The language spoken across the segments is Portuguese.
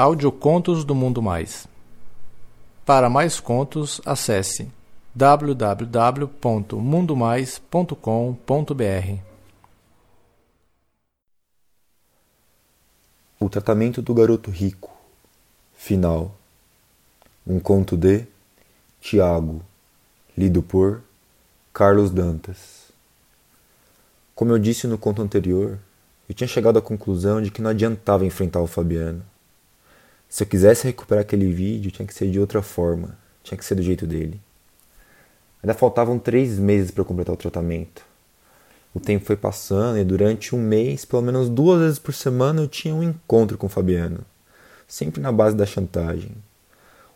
Audiocontos do Mundo Mais. Para mais contos, acesse www.mundomais.com.br. O tratamento do garoto rico. Final. Um conto de Tiago, lido por Carlos Dantas. Como eu disse no conto anterior, eu tinha chegado à conclusão de que não adiantava enfrentar o Fabiano. Se eu quisesse recuperar aquele vídeo, tinha que ser de outra forma, tinha que ser do jeito dele. Ainda faltavam três meses para completar o tratamento. O tempo foi passando e durante um mês, pelo menos duas vezes por semana, eu tinha um encontro com o Fabiano, sempre na base da chantagem.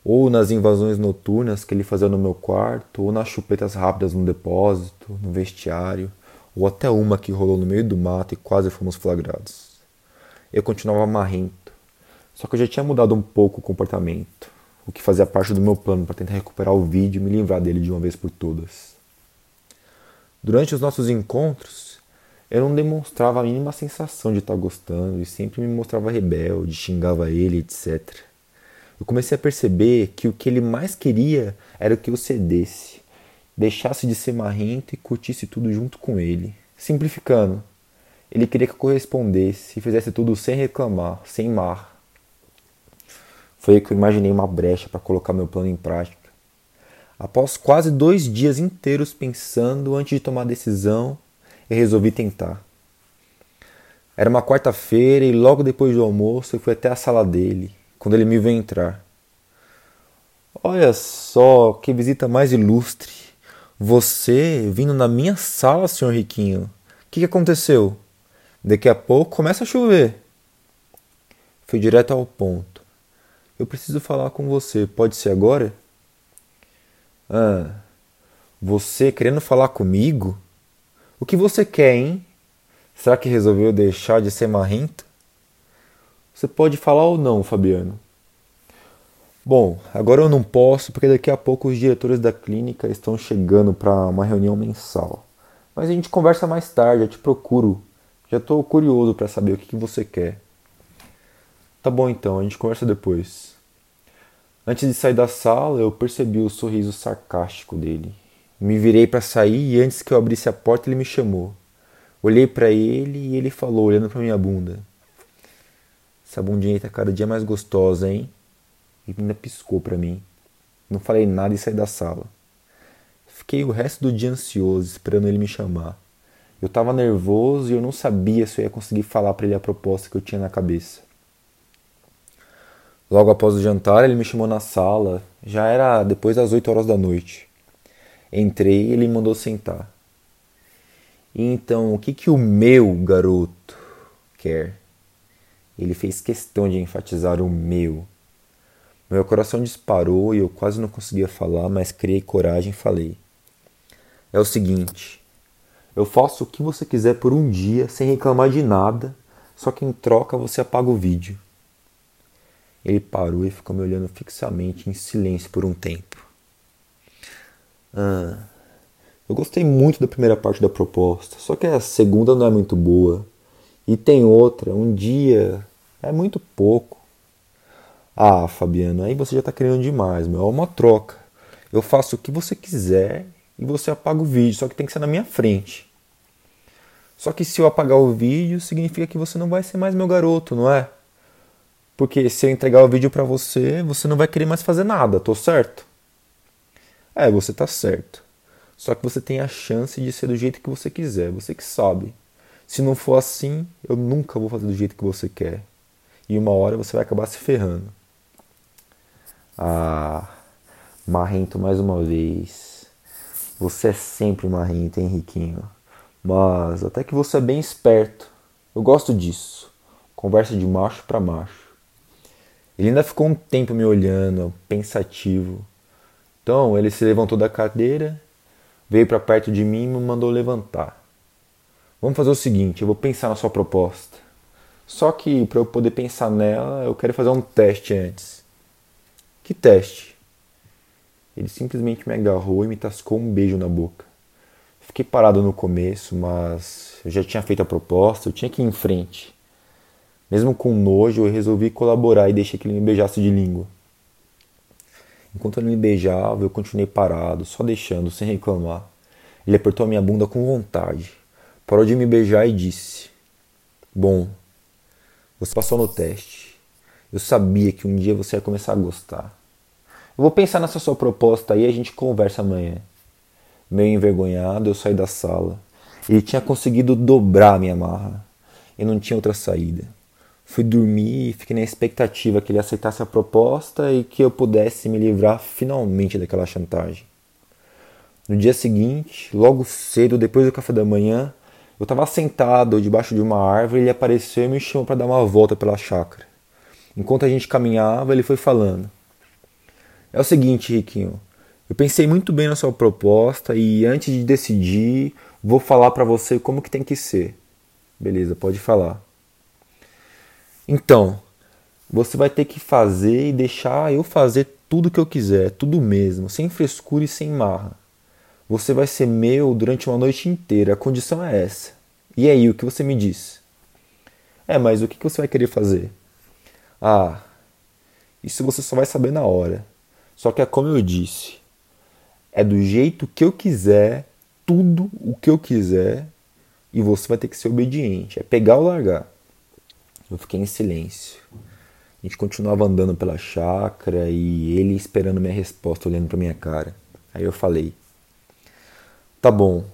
Ou nas invasões noturnas que ele fazia no meu quarto, ou nas chupetas rápidas no depósito, no vestiário, ou até uma que rolou no meio do mato e quase fomos flagrados. Eu continuava marrento só que eu já tinha mudado um pouco o comportamento, o que fazia parte do meu plano para tentar recuperar o vídeo e me livrar dele de uma vez por todas. Durante os nossos encontros, eu não demonstrava a mínima sensação de estar gostando e sempre me mostrava rebelde, xingava ele, etc. Eu comecei a perceber que o que ele mais queria era que eu cedesse, deixasse de ser marrento e curtisse tudo junto com ele. Simplificando, ele queria que eu correspondesse e fizesse tudo sem reclamar, sem mar, foi aí que eu imaginei uma brecha para colocar meu plano em prática. Após quase dois dias inteiros pensando antes de tomar a decisão, eu resolvi tentar. Era uma quarta-feira e logo depois do almoço eu fui até a sala dele, quando ele me viu entrar. Olha só, que visita mais ilustre. Você vindo na minha sala, senhor Riquinho. O que, que aconteceu? Daqui a pouco começa a chover. Fui direto ao ponto. Eu preciso falar com você. Pode ser agora? Ah, você querendo falar comigo? O que você quer, hein? Será que resolveu deixar de ser marrento? Você pode falar ou não, Fabiano? Bom, agora eu não posso porque daqui a pouco os diretores da clínica estão chegando para uma reunião mensal. Mas a gente conversa mais tarde, eu te procuro. Já estou curioso para saber o que, que você quer. Tá bom então, a gente conversa depois. Antes de sair da sala, eu percebi o sorriso sarcástico dele. Me virei para sair e antes que eu abrisse a porta, ele me chamou. Olhei para ele e ele falou, olhando para minha bunda: Essa bundinha tá cada dia mais gostosa, hein? E ainda piscou para mim. Não falei nada e saí da sala. Fiquei o resto do dia ansioso, esperando ele me chamar. Eu estava nervoso e eu não sabia se eu ia conseguir falar para ele a proposta que eu tinha na cabeça. Logo após o jantar, ele me chamou na sala. Já era depois das 8 horas da noite. Entrei e ele me mandou sentar. Então, o que, que o meu garoto quer? Ele fez questão de enfatizar o meu. Meu coração disparou e eu quase não conseguia falar, mas criei coragem e falei: É o seguinte, eu faço o que você quiser por um dia sem reclamar de nada, só que em troca você apaga o vídeo. Ele parou e ficou me olhando fixamente, em silêncio por um tempo. Ah, eu gostei muito da primeira parte da proposta, só que a segunda não é muito boa. E tem outra, um dia é muito pouco. Ah, Fabiano, aí você já está querendo demais, meu. É uma troca. Eu faço o que você quiser e você apaga o vídeo, só que tem que ser na minha frente. Só que se eu apagar o vídeo, significa que você não vai ser mais meu garoto, não é? Porque se eu entregar o vídeo para você, você não vai querer mais fazer nada, tô certo? É, você tá certo. Só que você tem a chance de ser do jeito que você quiser, você que sabe. Se não for assim, eu nunca vou fazer do jeito que você quer. E uma hora você vai acabar se ferrando. Ah, marrento mais uma vez. Você é sempre marrento, Henriquinho. Mas até que você é bem esperto. Eu gosto disso. Conversa de macho para macho. Ele ainda ficou um tempo me olhando, pensativo. Então ele se levantou da cadeira, veio para perto de mim e me mandou levantar. Vamos fazer o seguinte: eu vou pensar na sua proposta. Só que para eu poder pensar nela, eu quero fazer um teste antes. Que teste? Ele simplesmente me agarrou e me tascou um beijo na boca. Fiquei parado no começo, mas eu já tinha feito a proposta, eu tinha que ir em frente. Mesmo com nojo, eu resolvi colaborar e deixei que ele me beijasse de língua. Enquanto ele me beijava, eu continuei parado, só deixando, sem reclamar. Ele apertou a minha bunda com vontade. Parou de me beijar e disse: Bom, você passou no teste. Eu sabia que um dia você ia começar a gostar. Eu vou pensar nessa sua proposta aí e a gente conversa amanhã. Meio envergonhado, eu saí da sala. Ele tinha conseguido dobrar minha marra. E não tinha outra saída. Fui dormir e fiquei na expectativa que ele aceitasse a proposta e que eu pudesse me livrar finalmente daquela chantagem. No dia seguinte, logo cedo, depois do café da manhã, eu estava sentado debaixo de uma árvore e ele apareceu e me chamou para dar uma volta pela chácara. Enquanto a gente caminhava, ele foi falando: É o seguinte, Riquinho, eu pensei muito bem na sua proposta e antes de decidir, vou falar para você como que tem que ser. Beleza, pode falar. Então, você vai ter que fazer e deixar eu fazer tudo que eu quiser, tudo mesmo, sem frescura e sem marra. Você vai ser meu durante uma noite inteira, a condição é essa. E aí, o que você me diz? É, mas o que você vai querer fazer? Ah, isso você só vai saber na hora. Só que é como eu disse: é do jeito que eu quiser, tudo o que eu quiser, e você vai ter que ser obediente. É pegar ou largar. Eu fiquei em silêncio. A gente continuava andando pela chácara e ele esperando minha resposta, olhando para minha cara. Aí eu falei: Tá bom,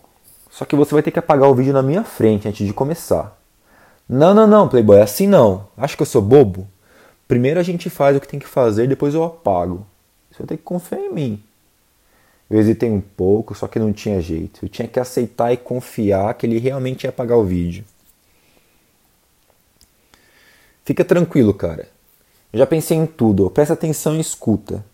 só que você vai ter que apagar o vídeo na minha frente antes de começar. Não, não, não, Playboy, é assim não. Acho que eu sou bobo? Primeiro a gente faz o que tem que fazer, depois eu apago. Você ter que confiar em mim. Eu hesitei um pouco, só que não tinha jeito. Eu tinha que aceitar e confiar que ele realmente ia apagar o vídeo. Fica tranquilo, cara. Eu já pensei em tudo. Presta atenção e escuta.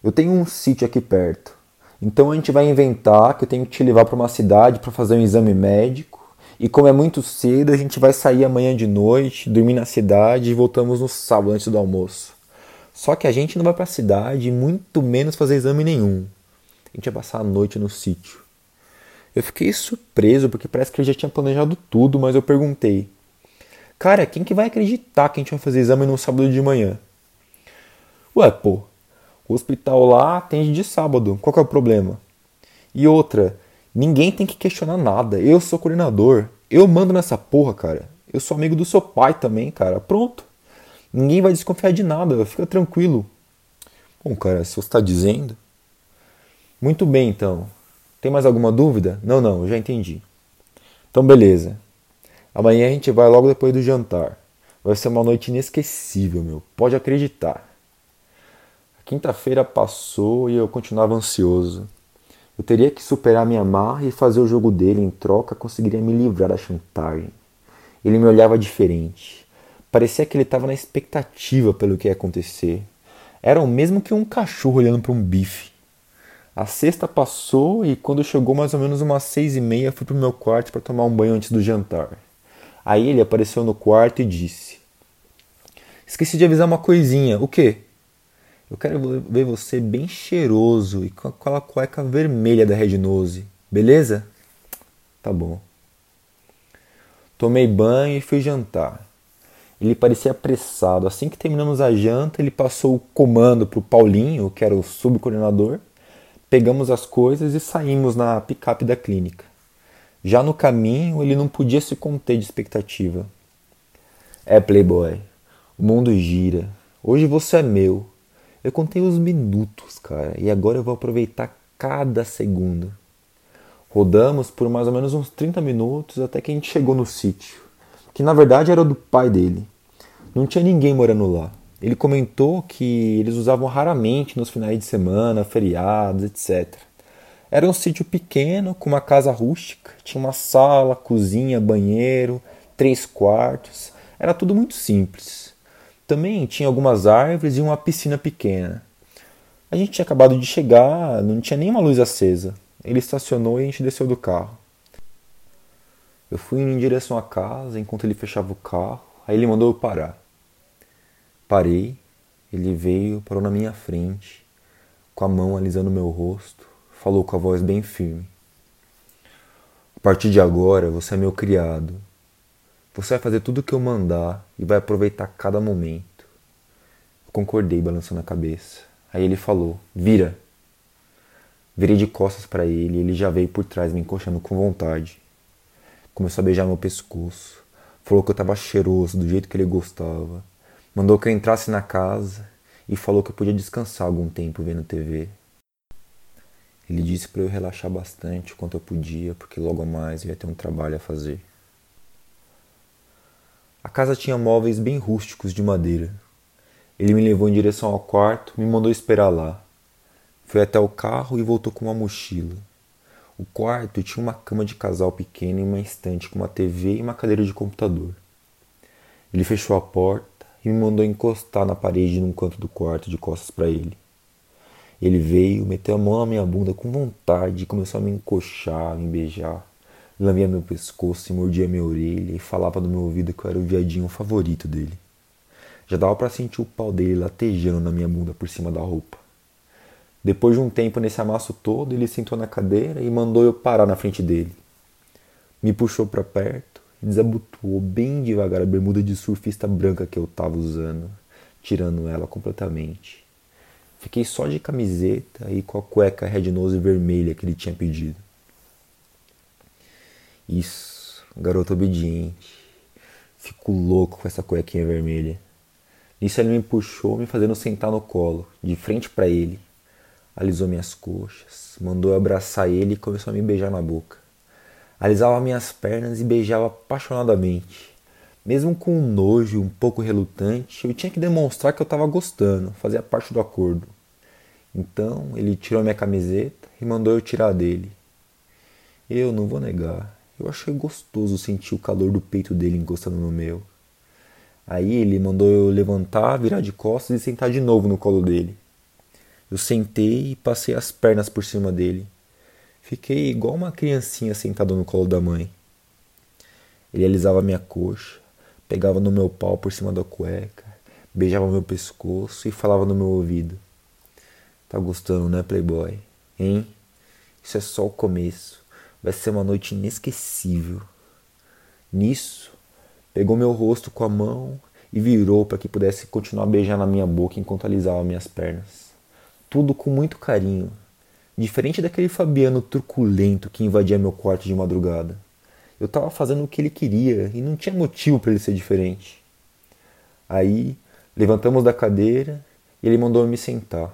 Eu tenho um sítio aqui perto. Então a gente vai inventar que eu tenho que te levar para uma cidade para fazer um exame médico. E como é muito cedo, a gente vai sair amanhã de noite, dormir na cidade e voltamos no sábado antes do almoço. Só que a gente não vai para a cidade, muito menos fazer exame nenhum. A gente vai passar a noite no sítio. Eu fiquei surpreso porque parece que ele já tinha planejado tudo, mas eu perguntei: Cara, quem que vai acreditar que a gente vai fazer exame no sábado de manhã? Ué, pô, o hospital lá atende de sábado, qual que é o problema? E outra, ninguém tem que questionar nada, eu sou coordenador, eu mando nessa porra, cara. Eu sou amigo do seu pai também, cara. Pronto. Ninguém vai desconfiar de nada, fica tranquilo. Bom, cara, se você está dizendo. Muito bem, então. Tem mais alguma dúvida? Não, não, já entendi. Então, beleza. Amanhã a gente vai logo depois do jantar. Vai ser uma noite inesquecível, meu. Pode acreditar. A quinta-feira passou e eu continuava ansioso. Eu teria que superar minha marra e fazer o jogo dele. Em troca, conseguiria me livrar da chantagem. Ele me olhava diferente. Parecia que ele estava na expectativa pelo que ia acontecer. Era o mesmo que um cachorro olhando para um bife. A sexta passou e quando chegou mais ou menos umas seis e meia fui para o meu quarto para tomar um banho antes do jantar. Aí ele apareceu no quarto e disse: Esqueci de avisar uma coisinha. O quê? Eu quero ver você bem cheiroso e com aquela cueca vermelha da Red Nose. Beleza? Tá bom. Tomei banho e fui jantar. Ele parecia apressado. Assim que terminamos a janta, ele passou o comando para o Paulinho, que era o subcoordenador. Pegamos as coisas e saímos na picape da clínica. Já no caminho, ele não podia se conter de expectativa. É, Playboy, o mundo gira. Hoje você é meu. Eu contei os minutos, cara, e agora eu vou aproveitar cada segundo. Rodamos por mais ou menos uns 30 minutos até que a gente chegou no sítio, que na verdade era do pai dele. Não tinha ninguém morando lá. Ele comentou que eles usavam raramente nos finais de semana, feriados, etc. Era um sítio pequeno, com uma casa rústica, tinha uma sala, cozinha, banheiro, três quartos. Era tudo muito simples. Também tinha algumas árvores e uma piscina pequena. A gente tinha acabado de chegar, não tinha nenhuma luz acesa. Ele estacionou e a gente desceu do carro. Eu fui em direção à casa enquanto ele fechava o carro, aí ele mandou eu parar. Parei, ele veio, parou na minha frente, com a mão alisando meu rosto, falou com a voz bem firme. A partir de agora você é meu criado. Você vai fazer tudo o que eu mandar e vai aproveitar cada momento. Eu concordei, balançando a cabeça. Aí ele falou: Vira. Virei de costas para ele e ele já veio por trás, me encoxando com vontade. Começou a beijar meu pescoço. Falou que eu estava cheiroso, do jeito que ele gostava. Mandou que eu entrasse na casa e falou que eu podia descansar algum tempo vendo TV. Ele disse para eu relaxar bastante quanto eu podia, porque logo mais eu ia ter um trabalho a fazer. A casa tinha móveis bem rústicos de madeira. Ele me levou em direção ao quarto, me mandou esperar lá. Foi até o carro e voltou com uma mochila. O quarto tinha uma cama de casal pequena e uma estante com uma TV e uma cadeira de computador. Ele fechou a porta e me mandou encostar na parede num canto do quarto de costas para ele. Ele veio, meteu a mão na minha bunda com vontade começou a me encoxar, me beijar. Lambia meu pescoço e mordia minha orelha e falava no meu ouvido que eu era o viadinho favorito dele. Já dava para sentir o pau dele latejando na minha bunda por cima da roupa. Depois de um tempo nesse amasso todo, ele sentou na cadeira e mandou eu parar na frente dele. Me puxou para perto e desabotoou bem devagar a bermuda de surfista branca que eu estava usando, tirando ela completamente. Fiquei só de camiseta e com a cueca red nose vermelha que ele tinha pedido. Isso, garoto obediente. Fico louco com essa cuequinha vermelha. Nisso ele me puxou, me fazendo sentar no colo, de frente para ele alisou minhas coxas, mandou eu abraçar ele e começou a me beijar na boca. Alisava minhas pernas e beijava apaixonadamente. Mesmo com um nojo um pouco relutante, eu tinha que demonstrar que eu estava gostando, fazia parte do acordo. Então ele tirou minha camiseta e mandou eu tirar dele. Eu não vou negar, eu achei gostoso sentir o calor do peito dele encostando no meu. Aí ele mandou eu levantar, virar de costas e sentar de novo no colo dele. Eu sentei e passei as pernas por cima dele. Fiquei igual uma criancinha sentada no colo da mãe. Ele alisava minha coxa, pegava no meu pau por cima da cueca, beijava meu pescoço e falava no meu ouvido: Tá gostando, né, Playboy? Hein? Isso é só o começo. Vai ser uma noite inesquecível. Nisso, pegou meu rosto com a mão e virou para que pudesse continuar beijando a minha boca enquanto alisava minhas pernas tudo com muito carinho, diferente daquele Fabiano truculento que invadia meu quarto de madrugada. Eu estava fazendo o que ele queria e não tinha motivo para ele ser diferente. Aí levantamos da cadeira e ele mandou me sentar.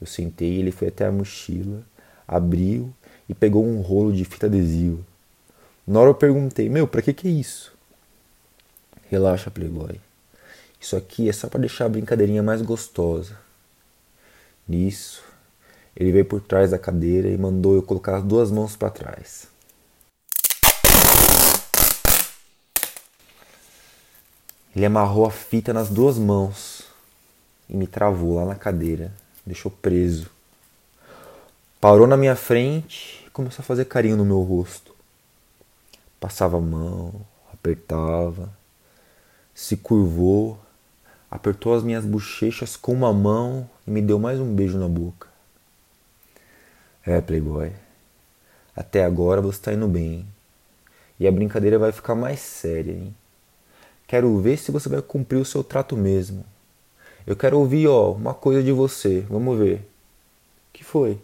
Eu sentei, ele foi até a mochila, abriu e pegou um rolo de fita adesiva. Na hora eu perguntei: Meu, pra que que é isso? Relaxa, Playboy. Isso aqui é só para deixar a brincadeirinha mais gostosa. Nisso, ele veio por trás da cadeira e mandou eu colocar as duas mãos para trás. Ele amarrou a fita nas duas mãos e me travou lá na cadeira, deixou preso. Parou na minha frente e começou a fazer carinho no meu rosto. Passava a mão, apertava, se curvou apertou as minhas bochechas com uma mão e me deu mais um beijo na boca. É, Playboy. Até agora você está indo bem. E a brincadeira vai ficar mais séria, hein? Quero ver se você vai cumprir o seu trato mesmo. Eu quero ouvir, ó, uma coisa de você. Vamos ver. que foi?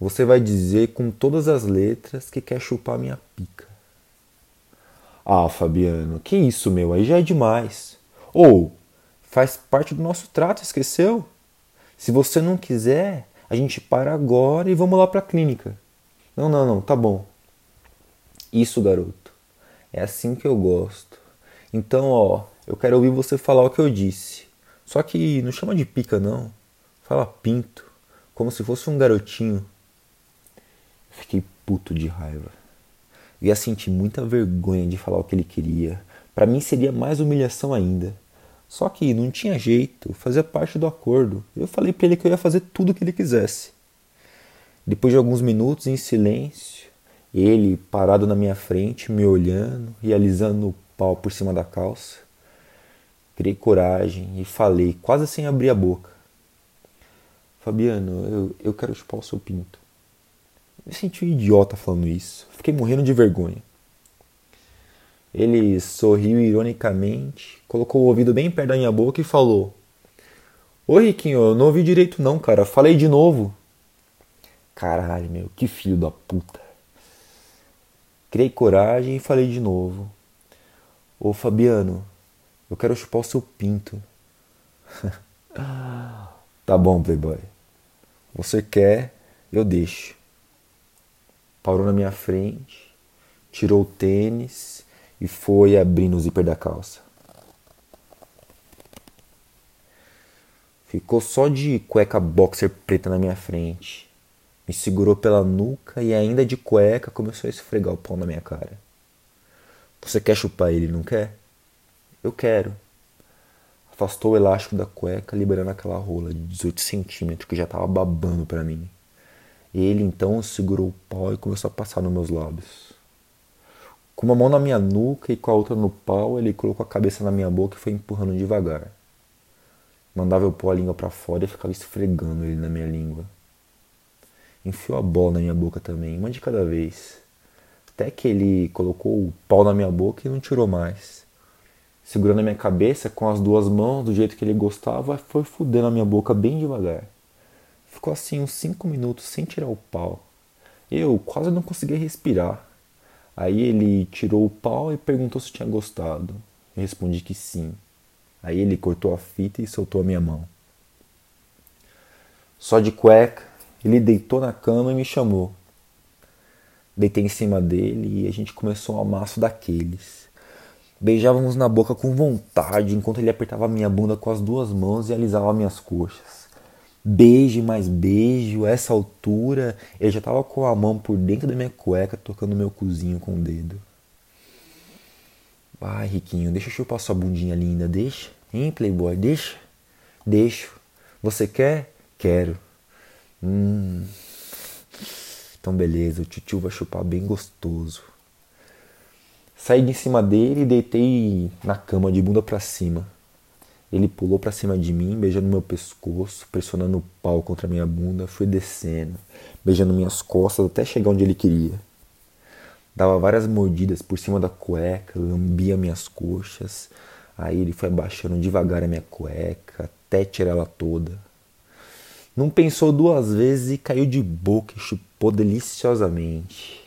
Você vai dizer com todas as letras que quer chupar minha pica. Ah, Fabiano, que isso, meu? Aí já é demais. Ou faz parte do nosso trato, esqueceu? Se você não quiser, a gente para agora e vamos lá para a clínica. Não, não, não, tá bom. Isso, garoto. É assim que eu gosto. Então, ó, eu quero ouvir você falar o que eu disse. Só que não chama de pica, não. Fala pinto, como se fosse um garotinho. Fiquei puto de raiva. Ia sentir muita vergonha de falar o que ele queria, para mim seria mais humilhação ainda. Só que não tinha jeito, fazia parte do acordo. Eu falei para ele que eu ia fazer tudo o que ele quisesse. Depois de alguns minutos em silêncio, ele parado na minha frente, me olhando e alisando pau por cima da calça, criei coragem e falei, quase sem abrir a boca: Fabiano, eu, eu quero chupar o seu pinto. Me senti um idiota falando isso. Fiquei morrendo de vergonha. Ele sorriu ironicamente, colocou o ouvido bem perto da minha boca e falou: Ô Riquinho, eu não ouvi direito não, cara. Falei de novo. Caralho, meu, que filho da puta. Criei coragem e falei de novo. Ô Fabiano, eu quero chupar o seu pinto. tá bom, Playboy. Você quer, eu deixo. Parou na minha frente, tirou o tênis e foi abrindo o zíper da calça. Ficou só de cueca boxer preta na minha frente. Me segurou pela nuca e ainda de cueca começou a esfregar o pau na minha cara. Você quer chupar ele, não quer? Eu quero. Afastou o elástico da cueca, liberando aquela rola de 18 centímetros que já estava babando para mim. Ele então segurou o pau e começou a passar nos meus lábios. Com uma mão na minha nuca e com a outra no pau, ele colocou a cabeça na minha boca e foi empurrando devagar. Mandava eu pôr a língua para fora e ficava esfregando ele na minha língua. Enfiou a bola na minha boca também, uma de cada vez. Até que ele colocou o pau na minha boca e não tirou mais. Segurando a minha cabeça com as duas mãos, do jeito que ele gostava, foi fudendo a minha boca bem devagar. Ficou assim uns cinco minutos sem tirar o pau. Eu quase não conseguia respirar. Aí ele tirou o pau e perguntou se tinha gostado. Eu respondi que sim. Aí ele cortou a fita e soltou a minha mão. Só de cueca, ele deitou na cama e me chamou. Deitei em cima dele e a gente começou um amasso daqueles. Beijávamos na boca com vontade enquanto ele apertava minha bunda com as duas mãos e alisava minhas coxas. Beijo mais beijo, a essa altura ele já estava com a mão por dentro da minha cueca tocando meu cozinho com o dedo. Vai, Riquinho, deixa eu chupar sua bundinha linda, deixa. Hein, Playboy, deixa? Deixo. Você quer? Quero. Hum. Então beleza, o tio vai chupar bem gostoso. Saí de cima dele e deitei na cama de bunda para cima. Ele pulou para cima de mim, beijando meu pescoço, pressionando o pau contra minha bunda, fui descendo, beijando minhas costas até chegar onde ele queria. Dava várias mordidas por cima da cueca, lambia minhas coxas. Aí ele foi abaixando devagar a minha cueca até tirar ela toda. Não pensou duas vezes e caiu de boca e chupou deliciosamente.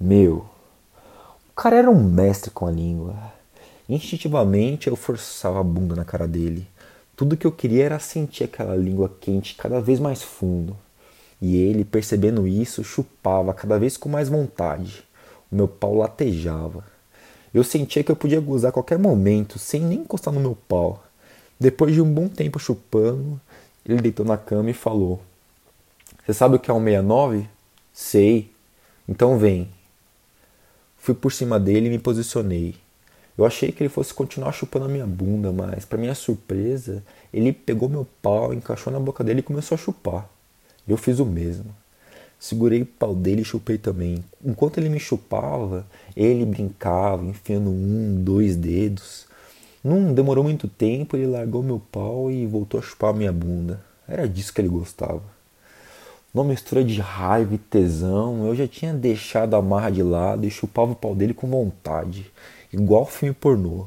Meu, o cara era um mestre com a língua. Instintivamente eu forçava a bunda na cara dele. Tudo que eu queria era sentir aquela língua quente cada vez mais fundo. E ele, percebendo isso, chupava cada vez com mais vontade. O meu pau latejava. Eu sentia que eu podia gozar a qualquer momento, sem nem encostar no meu pau. Depois de um bom tempo chupando, ele deitou na cama e falou: Você sabe o que é um 69? Sei. Então vem. Fui por cima dele e me posicionei. Eu achei que ele fosse continuar chupando a minha bunda, mas, para minha surpresa, ele pegou meu pau, encaixou na boca dele e começou a chupar. Eu fiz o mesmo. Segurei o pau dele e chupei também. Enquanto ele me chupava, ele brincava, enfiando um, dois dedos. Não demorou muito tempo, ele largou meu pau e voltou a chupar minha bunda. Era disso que ele gostava. Numa mistura de raiva e tesão, eu já tinha deixado a marra de lado e chupava o pau dele com vontade, igual filme pornô.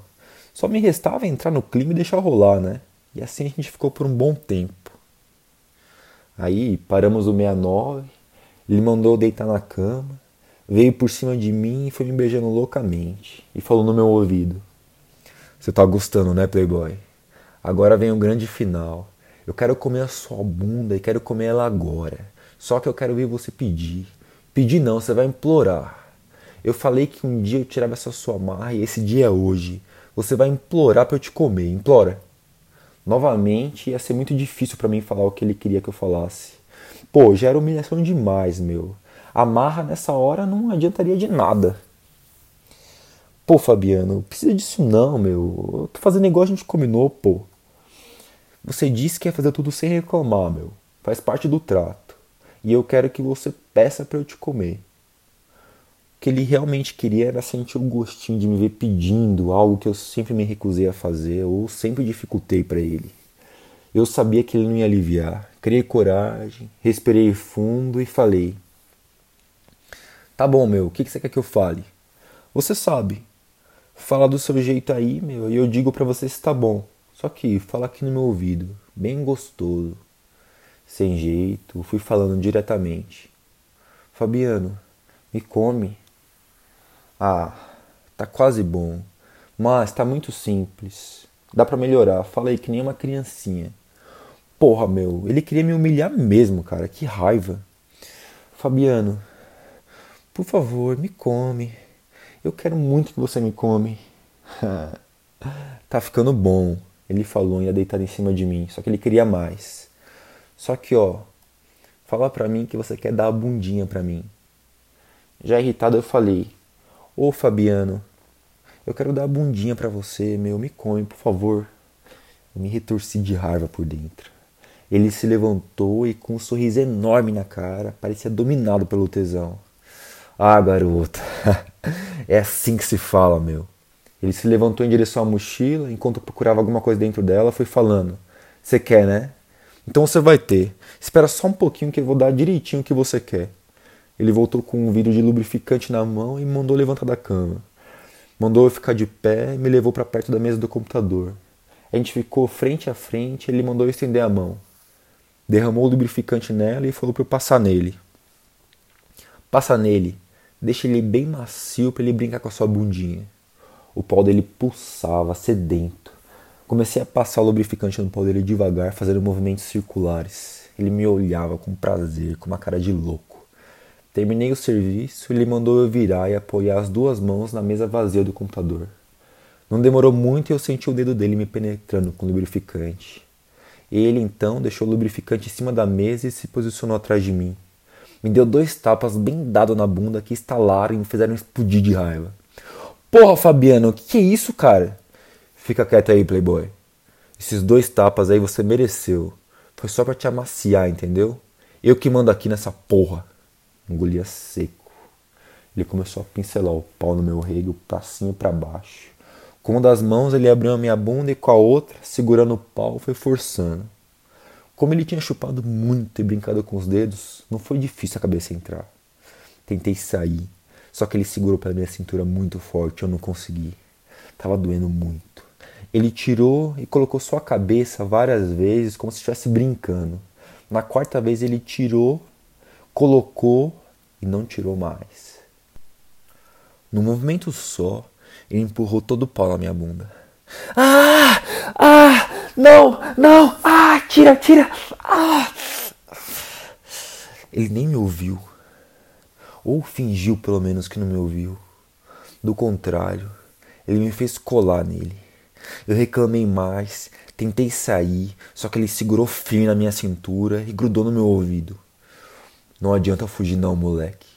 Só me restava entrar no clima e deixar rolar, né? E assim a gente ficou por um bom tempo. Aí paramos o 69 ele mandou deitar na cama, veio por cima de mim e foi me beijando loucamente. E falou no meu ouvido: Você tá gostando, né, Playboy? Agora vem o grande final. Eu quero comer a sua bunda e quero comer ela agora. Só que eu quero ver você pedir. Pedir não, você vai implorar. Eu falei que um dia eu tirava essa sua marra e esse dia é hoje. Você vai implorar para eu te comer. Implora. Novamente ia ser muito difícil para mim falar o que ele queria que eu falasse. Pô, já era humilhação demais, meu. Amarra nessa hora não adiantaria de nada. Pô, Fabiano, precisa disso não, meu. Eu tô fazendo igual a gente combinou, pô. Você disse que ia fazer tudo sem reclamar, meu. Faz parte do trato. E eu quero que você peça para eu te comer. O que ele realmente queria era sentir o gostinho de me ver pedindo algo que eu sempre me recusei a fazer ou sempre dificultei para ele. Eu sabia que ele não ia aliviar. Criei coragem, respirei fundo e falei: Tá bom, meu, o que você quer que eu fale? Você sabe. Fala do seu jeito aí, meu, e eu digo para você se tá bom. Só que fala aqui no meu ouvido, bem gostoso. Sem jeito, fui falando diretamente. Fabiano, me come. Ah, tá quase bom. Mas tá muito simples. Dá para melhorar. Falei que nem uma criancinha. Porra, meu, ele queria me humilhar mesmo, cara. Que raiva. Fabiano, por favor, me come. Eu quero muito que você me come. tá ficando bom. Ele falou e ia deitar em cima de mim. Só que ele queria mais. Só que, ó, fala pra mim que você quer dar a bundinha pra mim. Já irritado, eu falei: Ô Fabiano, eu quero dar a bundinha pra você, meu. Me come, por favor. Eu me retorci de raiva por dentro. Ele se levantou e, com um sorriso enorme na cara, parecia dominado pelo tesão. Ah, garota, é assim que se fala, meu. Ele se levantou em direção à mochila, enquanto procurava alguma coisa dentro dela, foi falando: Você quer, né? Então você vai ter. Espera só um pouquinho que eu vou dar direitinho o que você quer. Ele voltou com um vidro de lubrificante na mão e mandou levantar da cama. Mandou eu ficar de pé e me levou para perto da mesa do computador. A gente ficou frente a frente, ele mandou eu estender a mão derramou o lubrificante nela e falou para eu passar nele. Passa nele, deixa ele bem macio para ele brincar com a sua bundinha. O pau dele pulsava, sedento. Comecei a passar o lubrificante no pau dele devagar, fazendo movimentos circulares. Ele me olhava com prazer, com uma cara de louco. Terminei o serviço ele mandou eu virar e apoiar as duas mãos na mesa vazia do computador. Não demorou muito e eu senti o dedo dele me penetrando com o lubrificante. Ele então deixou o lubrificante em cima da mesa e se posicionou atrás de mim. Me deu dois tapas bem dados na bunda que estalaram e me fizeram explodir de raiva. Porra, Fabiano, o que, é isso, cara? Fica quieto aí, playboy. Esses dois tapas aí você mereceu. Foi só para te amaciar, entendeu? Eu que mando aqui nessa porra. Engolia seco. Ele começou a pincelar o pau no meu rego, e pra baixo. Com uma das mãos ele abriu a minha bunda e com a outra, segurando o pau, foi forçando. Como ele tinha chupado muito e brincado com os dedos, não foi difícil a cabeça entrar. Tentei sair, só que ele segurou pela minha cintura muito forte, eu não consegui. Tava doendo muito. Ele tirou e colocou sua cabeça várias vezes, como se estivesse brincando. Na quarta vez ele tirou, colocou e não tirou mais. No movimento só, ele empurrou todo o pau na minha bunda. Ah! Ah! Não! Não! Ah! Tira! Tira! Ah! Ele nem me ouviu. Ou fingiu pelo menos que não me ouviu. Do contrário, ele me fez colar nele. Eu reclamei mais, tentei sair, só que ele segurou firme na minha cintura e grudou no meu ouvido. Não adianta fugir não, moleque.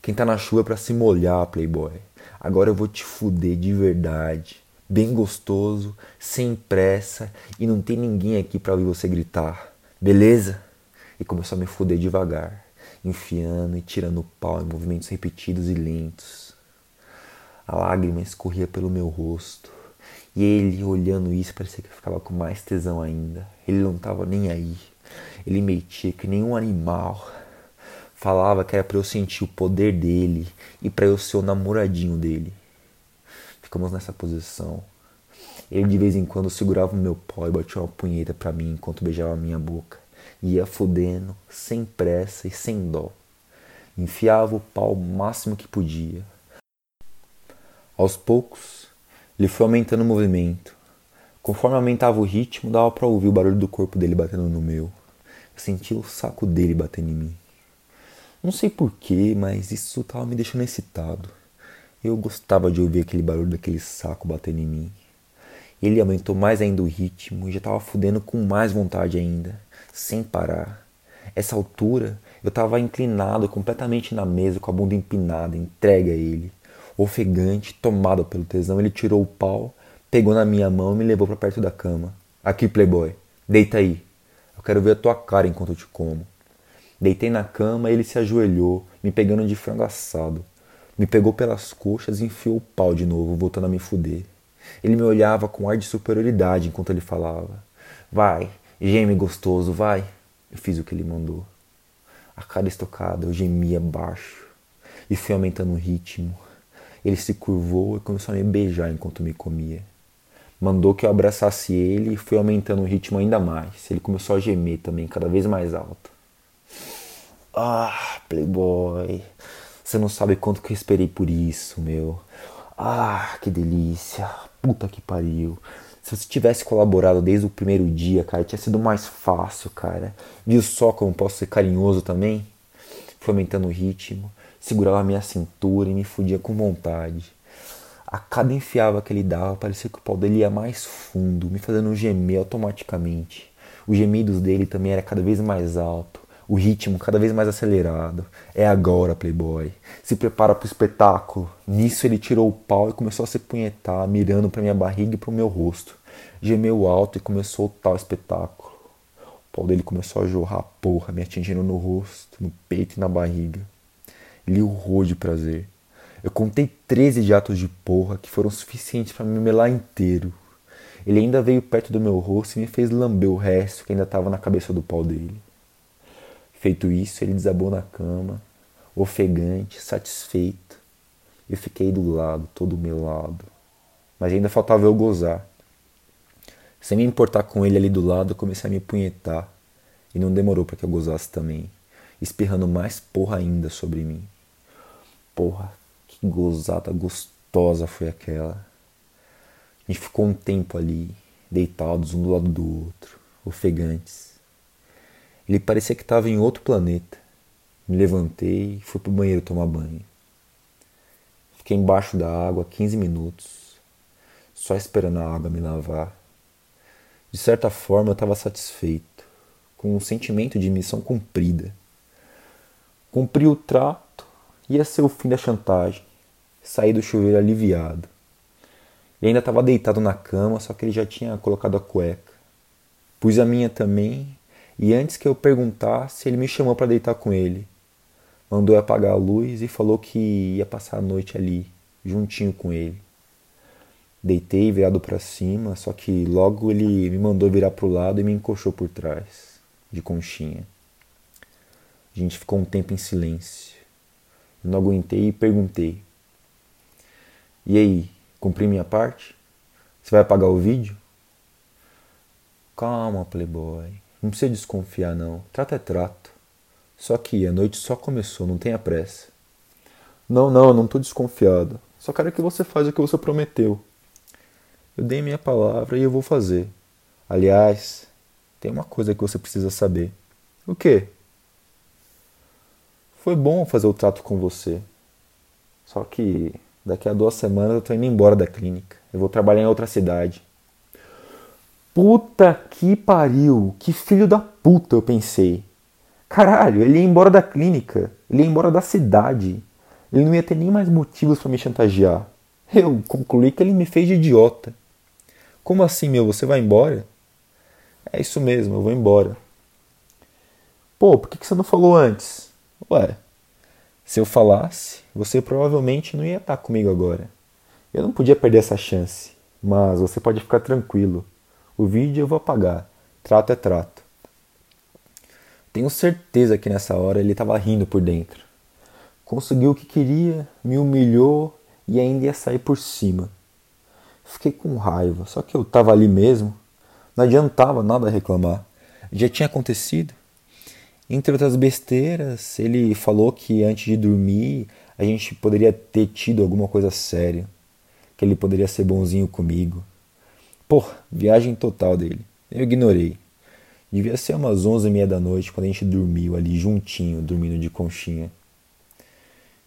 Quem tá na chuva é pra se molhar, playboy. Agora eu vou te fuder de verdade, bem gostoso, sem pressa e não tem ninguém aqui para ouvir você gritar, beleza? E começou a me fuder devagar, enfiando e tirando o pau em movimentos repetidos e lentos. A lágrima escorria pelo meu rosto. E ele, olhando isso, parecia que ficava com mais tesão ainda. Ele não estava nem aí. Ele metia que nem um animal falava que era para eu sentir o poder dele e para eu ser o namoradinho dele. Ficamos nessa posição. Ele de vez em quando segurava o meu pó e batia uma punheta para mim enquanto beijava a minha boca. Ia fudendo, sem pressa e sem dó. Enfiava o pau o máximo que podia. Aos poucos, ele foi aumentando o movimento. Conforme aumentava o ritmo, dava para ouvir o barulho do corpo dele batendo no meu. Eu sentia o saco dele batendo em mim. Não sei porquê, mas isso estava me deixando excitado. Eu gostava de ouvir aquele barulho daquele saco batendo em mim. Ele aumentou mais ainda o ritmo e já estava fudendo com mais vontade ainda, sem parar. Essa altura, eu estava inclinado completamente na mesa com a bunda empinada, entregue a ele. Ofegante, tomado pelo tesão, ele tirou o pau, pegou na minha mão e me levou para perto da cama. Aqui, playboy, deita aí. Eu quero ver a tua cara enquanto eu te como. Deitei na cama e ele se ajoelhou, me pegando de frango assado. Me pegou pelas coxas e enfiou o pau de novo, voltando a me fuder. Ele me olhava com ar de superioridade enquanto ele falava. Vai, geme gostoso, vai. Eu fiz o que ele mandou. A cada estocada eu gemia baixo e fui aumentando o ritmo. Ele se curvou e começou a me beijar enquanto me comia. Mandou que eu abraçasse ele e foi aumentando o ritmo ainda mais. Ele começou a gemer também, cada vez mais alto. Ah, Playboy, você não sabe quanto que eu esperei por isso, meu. Ah, que delícia. Puta que pariu. Se você tivesse colaborado desde o primeiro dia, cara, tinha sido mais fácil, cara. Viu só como posso ser carinhoso também? Foi aumentando o ritmo, segurava a minha cintura e me fudia com vontade. A cada enfiava que ele dava, parecia que o pau dele ia mais fundo, me fazendo gemer automaticamente. Os gemidos dele também era cada vez mais alto, o ritmo cada vez mais acelerado. É agora, Playboy. Se prepara para o espetáculo. Nisso ele tirou o pau e começou a se punhetar, mirando para minha barriga e para o meu rosto. Gemeu alto e começou o tal espetáculo. O pau dele começou a jorrar porra, me atingindo no rosto, no peito e na barriga. Ele urrou de prazer. Eu contei 13 jatos de porra que foram suficientes para me melar inteiro. Ele ainda veio perto do meu rosto e me fez lamber o resto que ainda estava na cabeça do pau dele. Feito isso, ele desabou na cama, ofegante, satisfeito. Eu fiquei do lado, todo melado. Mas ainda faltava eu gozar. Sem me importar com ele ali do lado, eu comecei a me punhetar. E não demorou para que eu gozasse também, espirrando mais porra ainda sobre mim. Porra, que gozada gostosa foi aquela. Gente ficou um tempo ali, deitados um do lado do outro, ofegantes. Ele parecia que estava em outro planeta. Me levantei e fui pro banheiro tomar banho. Fiquei embaixo da água 15 minutos, só esperando a água me lavar. De certa forma eu estava satisfeito, com um sentimento de missão cumprida. Cumpri o trato, ia ser o fim da chantagem. Saí do chuveiro aliviado. E ainda estava deitado na cama, só que ele já tinha colocado a cueca. Pus a minha também, e antes que eu perguntasse, ele me chamou para deitar com ele. Mandou apagar a luz e falou que ia passar a noite ali, juntinho com ele. Deitei virado para cima, só que logo ele me mandou virar para o lado e me encoxou por trás, de conchinha. A gente ficou um tempo em silêncio. Eu não aguentei e perguntei: e aí, cumpri minha parte? Você vai apagar o vídeo? Calma, Playboy. Não precisa desconfiar, não. Trato é trato. Só que a noite só começou, não tenha pressa. Não, não, não tô desconfiado. Só quero que você faça o que você prometeu. Eu dei minha palavra e eu vou fazer. Aliás, tem uma coisa que você precisa saber. O quê? Foi bom fazer o trato com você. Só que Daqui a duas semanas eu tô indo embora da clínica. Eu vou trabalhar em outra cidade. Puta que pariu! Que filho da puta, eu pensei. Caralho, ele ia embora da clínica. Ele ia embora da cidade. Ele não ia ter nem mais motivos para me chantagear. Eu concluí que ele me fez de idiota. Como assim, meu? Você vai embora? É isso mesmo, eu vou embora. Pô, por que você não falou antes? Ué, se eu falasse, você provavelmente não ia estar comigo agora. Eu não podia perder essa chance, mas você pode ficar tranquilo. O vídeo eu vou apagar. Trato é trato. Tenho certeza que nessa hora ele estava rindo por dentro. Conseguiu o que queria, me humilhou e ainda ia sair por cima. Fiquei com raiva, só que eu estava ali mesmo. Não adiantava nada reclamar. Já tinha acontecido. Entre outras besteiras, ele falou que antes de dormir a gente poderia ter tido alguma coisa séria, que ele poderia ser bonzinho comigo. Pô, viagem total dele. Eu ignorei. Devia ser umas onze e meia da noite quando a gente dormiu ali juntinho, dormindo de conchinha.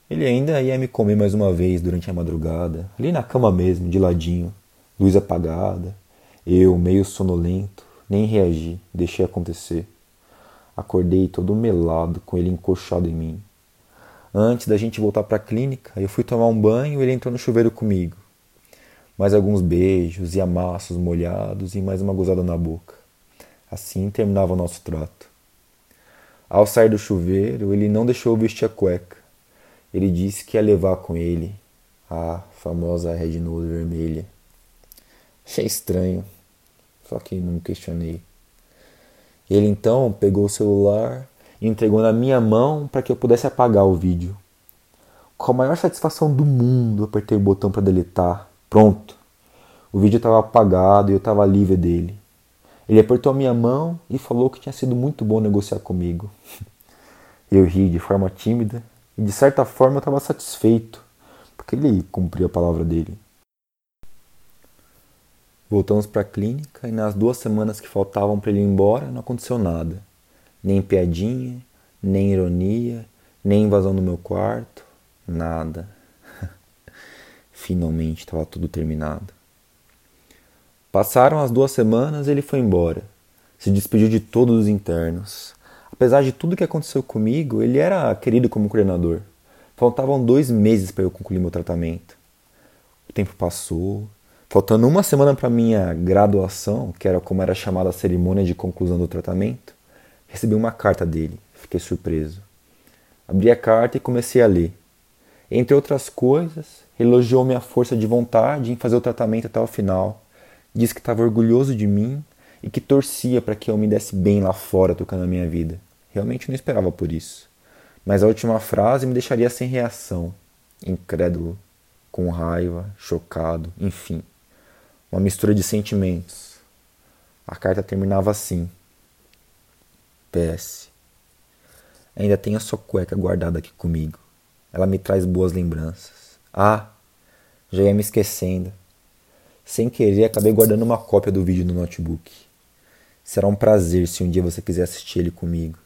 Ele ainda ia me comer mais uma vez durante a madrugada, ali na cama mesmo, de ladinho, luz apagada. Eu, meio sonolento, nem reagi, deixei acontecer. Acordei todo melado, com ele encoxado em mim. Antes da gente voltar para a clínica, eu fui tomar um banho e ele entrou no chuveiro comigo. Mais alguns beijos e amassos molhados e mais uma gozada na boca. Assim terminava o nosso trato. Ao sair do chuveiro, ele não deixou vestir a cueca. Ele disse que ia levar com ele a famosa Red Nose vermelha. Achei estranho, só que não questionei. Ele então pegou o celular e entregou na minha mão para que eu pudesse apagar o vídeo. Com a maior satisfação do mundo, apertei o botão para deletar. Pronto. O vídeo estava apagado e eu estava livre dele. Ele apertou a minha mão e falou que tinha sido muito bom negociar comigo. Eu ri de forma tímida e de certa forma eu estava satisfeito, porque ele cumpriu a palavra dele. Voltamos para a clínica e nas duas semanas que faltavam para ele ir embora não aconteceu nada. Nem piadinha, nem ironia, nem invasão no meu quarto, nada. Finalmente estava tudo terminado. Passaram as duas semanas e ele foi embora. Se despediu de todos os internos. Apesar de tudo que aconteceu comigo, ele era querido como coordenador. Faltavam dois meses para eu concluir meu tratamento. O tempo passou. Faltando uma semana para minha graduação, que era como era chamada a cerimônia de conclusão do tratamento, recebi uma carta dele. Fiquei surpreso. Abri a carta e comecei a ler. Entre outras coisas, elogiou minha força de vontade em fazer o tratamento até o final. Disse que estava orgulhoso de mim e que torcia para que eu me desse bem lá fora tocando a minha vida. Realmente não esperava por isso. Mas a última frase me deixaria sem reação, incrédulo, com raiva, chocado, enfim. Uma mistura de sentimentos. A carta terminava assim: PS. Ainda tenho a sua cueca guardada aqui comigo. Ela me traz boas lembranças. Ah, já ia me esquecendo. Sem querer, acabei guardando uma cópia do vídeo no notebook. Será um prazer se um dia você quiser assistir ele comigo.